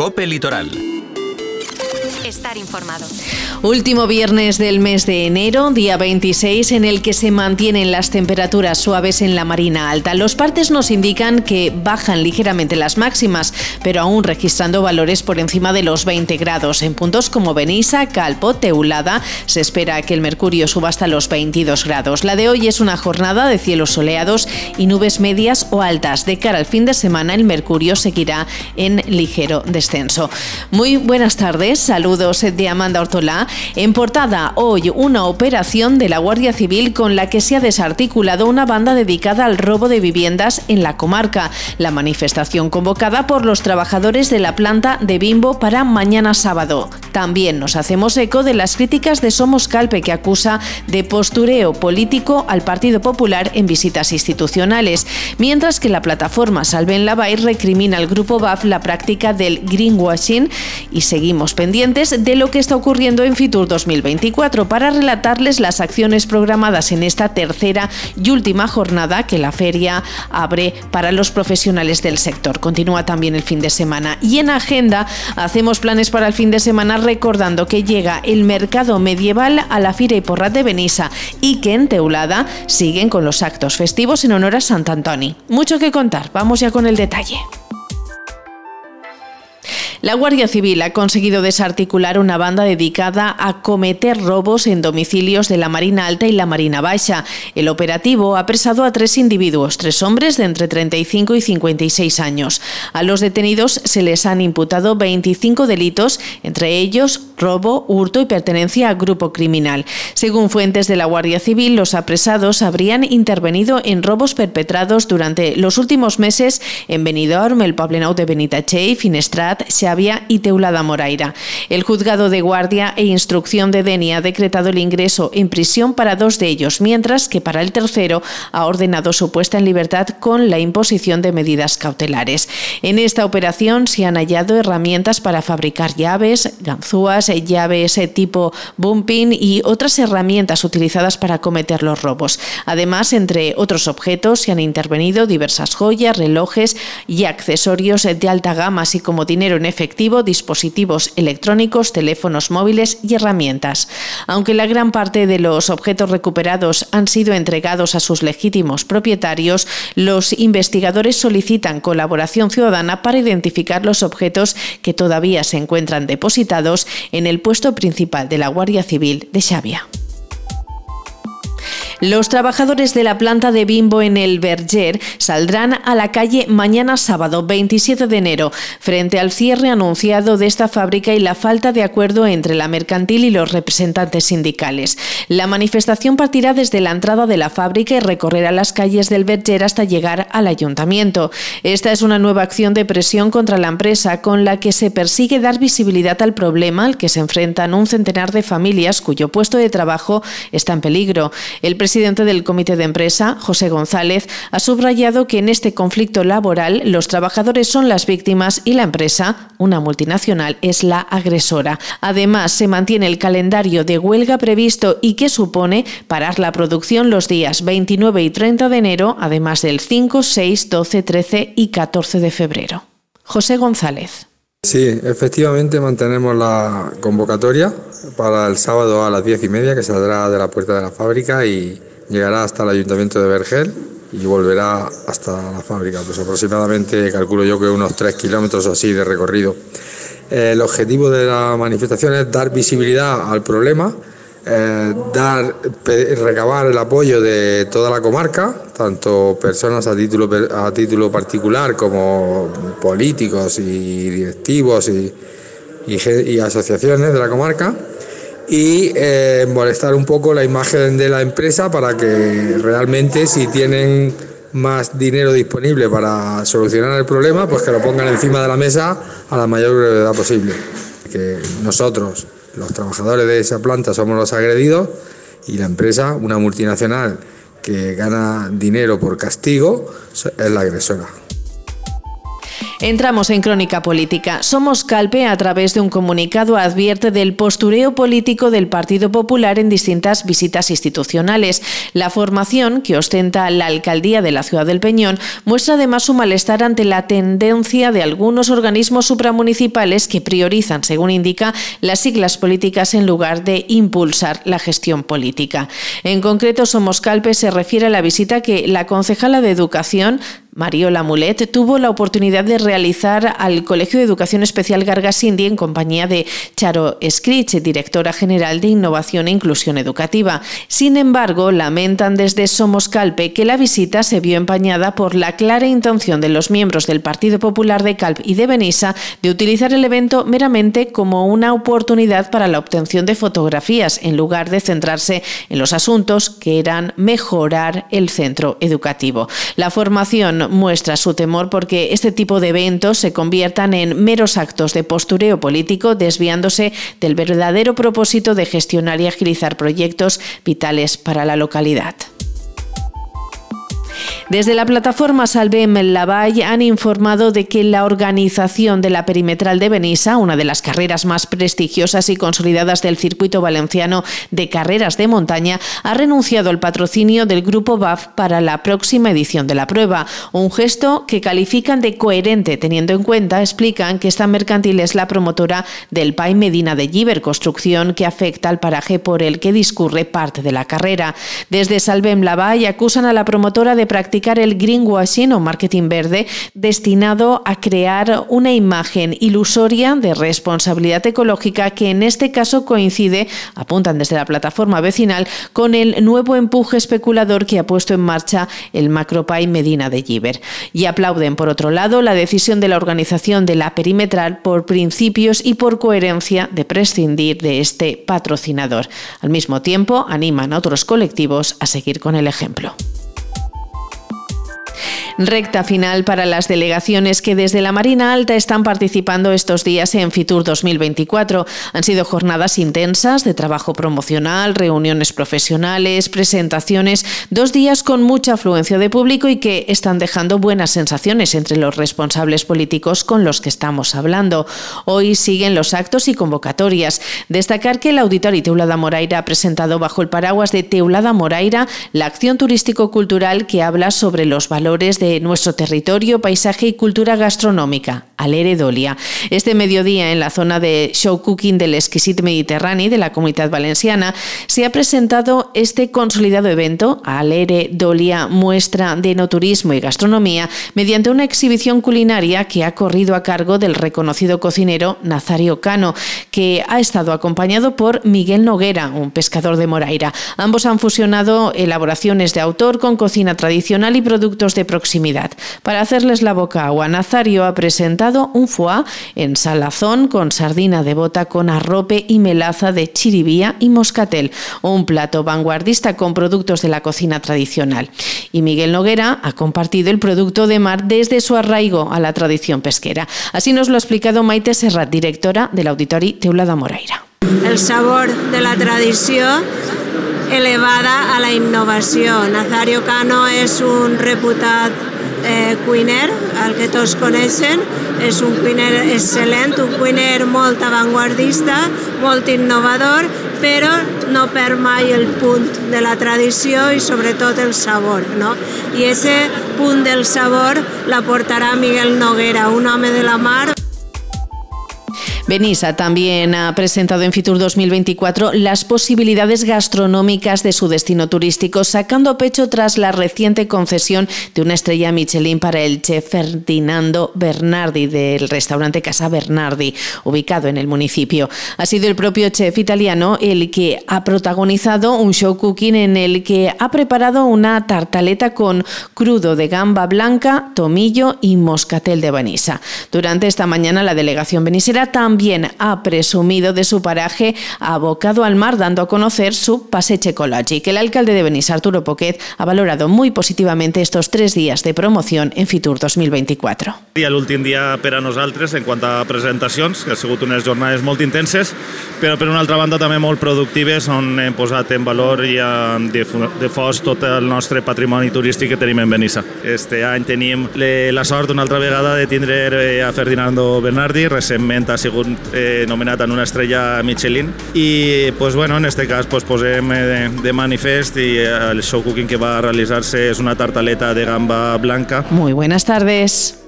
Cope Litoral estar informado. Último viernes del mes de enero, día 26, en el que se mantienen las temperaturas suaves en la Marina Alta. Los partes nos indican que bajan ligeramente las máximas, pero aún registrando valores por encima de los 20 grados. En puntos como Benissa, Calpo, Teulada, se espera que el mercurio suba hasta los 22 grados. La de hoy es una jornada de cielos soleados y nubes medias o altas. De cara al fin de semana, el mercurio seguirá en ligero descenso. Muy buenas tardes, saludos de Amanda Ortolá. En portada hoy una operación de la Guardia Civil con la que se ha desarticulado una banda dedicada al robo de viviendas en la comarca. La manifestación convocada por los trabajadores de la planta de Bimbo para mañana sábado. También nos hacemos eco de las críticas de Somos Calpe que acusa de postureo político al Partido Popular en visitas institucionales, mientras que la plataforma Salven la Bay recrimina al grupo BAF la práctica del greenwashing y seguimos pendientes de lo que está ocurriendo en Fitur 2024 para relatarles las acciones programadas en esta tercera y última jornada que la feria abre para los profesionales del sector. Continúa también el fin de semana y en agenda hacemos planes para el fin de semana recordando que llega el mercado medieval a la Fira y Porrat de Benissa y que en Teulada siguen con los actos festivos en honor a Sant Antoni. Mucho que contar, vamos ya con el detalle. La Guardia Civil ha conseguido desarticular una banda dedicada a cometer robos en domicilios de la Marina Alta y la Marina Baixa. El operativo ha apresado a tres individuos, tres hombres de entre 35 y 56 años. A los detenidos se les han imputado 25 delitos, entre ellos robo, hurto y pertenencia a grupo criminal. Según fuentes de la Guardia Civil, los apresados habrían intervenido en robos perpetrados durante los últimos meses en Benidorm, el Poblenou de Benitache, Finestrat, y Teulada Moraira. El juzgado de guardia e instrucción de Deni ha decretado el ingreso en prisión para dos de ellos, mientras que para el tercero ha ordenado su puesta en libertad con la imposición de medidas cautelares. En esta operación se han hallado herramientas para fabricar llaves, ganzúas, llaves tipo bumping y otras herramientas utilizadas para cometer los robos. Además, entre otros objetos, se han intervenido diversas joyas, relojes y accesorios de alta gama, así como dinero en efectivo efectivo, dispositivos electrónicos, teléfonos móviles y herramientas. Aunque la gran parte de los objetos recuperados han sido entregados a sus legítimos propietarios, los investigadores solicitan colaboración ciudadana para identificar los objetos que todavía se encuentran depositados en el puesto principal de la Guardia Civil de Xavia. Los trabajadores de la planta de Bimbo en el Berger saldrán a la calle mañana sábado 27 de enero frente al cierre anunciado de esta fábrica y la falta de acuerdo entre la mercantil y los representantes sindicales. La manifestación partirá desde la entrada de la fábrica y recorrerá las calles del Berger hasta llegar al ayuntamiento. Esta es una nueva acción de presión contra la empresa con la que se persigue dar visibilidad al problema al que se enfrentan un centenar de familias cuyo puesto de trabajo está en peligro. El presidente del comité de empresa, José González, ha subrayado que en este conflicto laboral los trabajadores son las víctimas y la empresa, una multinacional, es la agresora. Además, se mantiene el calendario de huelga previsto y que supone parar la producción los días 29 y 30 de enero, además del 5, 6, 12, 13 y 14 de febrero. José González. Sí, efectivamente mantenemos la convocatoria para el sábado a las diez y media que saldrá de la puerta de la fábrica y llegará hasta el ayuntamiento de Vergel y volverá hasta la fábrica, pues aproximadamente calculo yo que unos tres kilómetros así de recorrido. El objetivo de la manifestación es dar visibilidad al problema eh, dar, recabar el apoyo de toda la comarca, tanto personas a título, a título particular como políticos y directivos y, y, asociaciones de la comarca, y eh, molestar un poco la imagen de la empresa para que realmente si tienen más dinero disponible para solucionar el problema, pues que lo pongan encima de la mesa a la mayor brevedad posible. Que nosotros los trabajadores de esa planta somos los agredidos y la empresa, una multinacional que gana dinero por castigo, es la agresora. Entramos en crónica política. Somos Calpe, a través de un comunicado, advierte del postureo político del Partido Popular en distintas visitas institucionales. La formación, que ostenta la alcaldía de la ciudad del Peñón, muestra además su malestar ante la tendencia de algunos organismos supramunicipales que priorizan, según indica, las siglas políticas en lugar de impulsar la gestión política. En concreto, Somos Calpe se refiere a la visita que la concejala de Educación Mariola Mulet tuvo la oportunidad de realizar al Colegio de Educación Especial Gargasindi en compañía de Charo Scritch, directora general de Innovación e Inclusión Educativa. Sin embargo, lamentan desde Somos Calpe que la visita se vio empañada por la clara intención de los miembros del Partido Popular de Calp y de Benissa de utilizar el evento meramente como una oportunidad para la obtención de fotografías en lugar de centrarse en los asuntos que eran mejorar el centro educativo. La formación muestra su temor porque este tipo de eventos se conviertan en meros actos de postureo político, desviándose del verdadero propósito de gestionar y agilizar proyectos vitales para la localidad. Desde la plataforma Salvem Lavall han informado de que la organización de la perimetral de Benissa, una de las carreras más prestigiosas y consolidadas del circuito valenciano de carreras de montaña, ha renunciado al patrocinio del grupo BAF para la próxima edición de la prueba, un gesto que califican de coherente teniendo en cuenta, explican que esta mercantil es la promotora del PAI Medina de Giver, construcción que afecta al paraje por el que discurre parte de la carrera. Desde Salvem Lavall acusan a la promotora de practicar el greenwashing o marketing verde destinado a crear una imagen ilusoria de responsabilidad ecológica que en este caso coincide, apuntan desde la plataforma vecinal, con el nuevo empuje especulador que ha puesto en marcha el Macropay Medina de Giver. Y aplauden, por otro lado, la decisión de la organización de la perimetral por principios y por coherencia de prescindir de este patrocinador. Al mismo tiempo, animan a otros colectivos a seguir con el ejemplo. Recta final para las delegaciones que desde la Marina Alta están participando estos días en Fitur 2024. Han sido jornadas intensas de trabajo promocional, reuniones profesionales, presentaciones, dos días con mucha afluencia de público y que están dejando buenas sensaciones entre los responsables políticos con los que estamos hablando. Hoy siguen los actos y convocatorias. Destacar que el Auditorio Teulada Moraira ha presentado bajo el paraguas de Teulada Moraira la acción turístico-cultural que habla sobre los valores de nuestro territorio, paisaje y cultura gastronómica, Alere Dolia. Este mediodía, en la zona de show cooking del Exquisit Mediterráneo de la Comunidad Valenciana, se ha presentado este consolidado evento, Alere Dolia Muestra de Enoturismo y Gastronomía, mediante una exhibición culinaria que ha corrido a cargo del reconocido cocinero Nazario Cano, que ha estado acompañado por Miguel Noguera, un pescador de Moraira. Ambos han fusionado elaboraciones de autor con cocina tradicional y productos de proximidad para hacerles la boca agua, Nazario ha presentado un foie en salazón con sardina de bota con arrope y melaza de chiribía y moscatel, un plato vanguardista con productos de la cocina tradicional. Y Miguel Noguera ha compartido el producto de mar desde su arraigo a la tradición pesquera. Así nos lo ha explicado Maite Serrat, directora del Auditori Teulada Moraira. El sabor de la tradición elevada a la innovación. Nazario Cano es un reputado eh, cuiner, el que tots coneixen, és un cuiner excel·lent, un cuiner molt avantguardista, molt innovador, però no perd mai el punt de la tradició i sobretot el sabor. No? I ese punt del sabor l'aportarà Miguel Noguera, un home de la mar Benissa también ha presentado en Fitur 2024 las posibilidades gastronómicas de su destino turístico, sacando pecho tras la reciente concesión de una estrella Michelin para el chef Ferdinando Bernardi del restaurante Casa Bernardi, ubicado en el municipio. Ha sido el propio chef italiano el que ha protagonizado un show cooking en el que ha preparado una tartaleta con crudo de gamba blanca, tomillo y moscatel de Benissa. Durante esta mañana la delegación benisera también también ha presumido de su paraje abocado al mar, dando a conocer su paseche que El alcalde de Benís, Arturo Poquet, ha valorado muy positivamente estos tres días de promoción en Fitur 2024. I l'últim dia per a nosaltres en quant a presentacions, que ha sigut unes jornades molt intenses, però per una altra banda també molt productives on hem posat en valor i de fos tot el nostre patrimoni turístic que tenim en Benissa. Este any tenim la sort una altra vegada de tindre eh, a Ferdinando Bernardi, recentment ha sigut eh, nomenat en una estrella Michelin i pues, bueno, en este cas pues, posem eh, de, de manifest i el show cooking que va realitzar-se és una tartaleta de gamba blanca. Muy buenas tardes.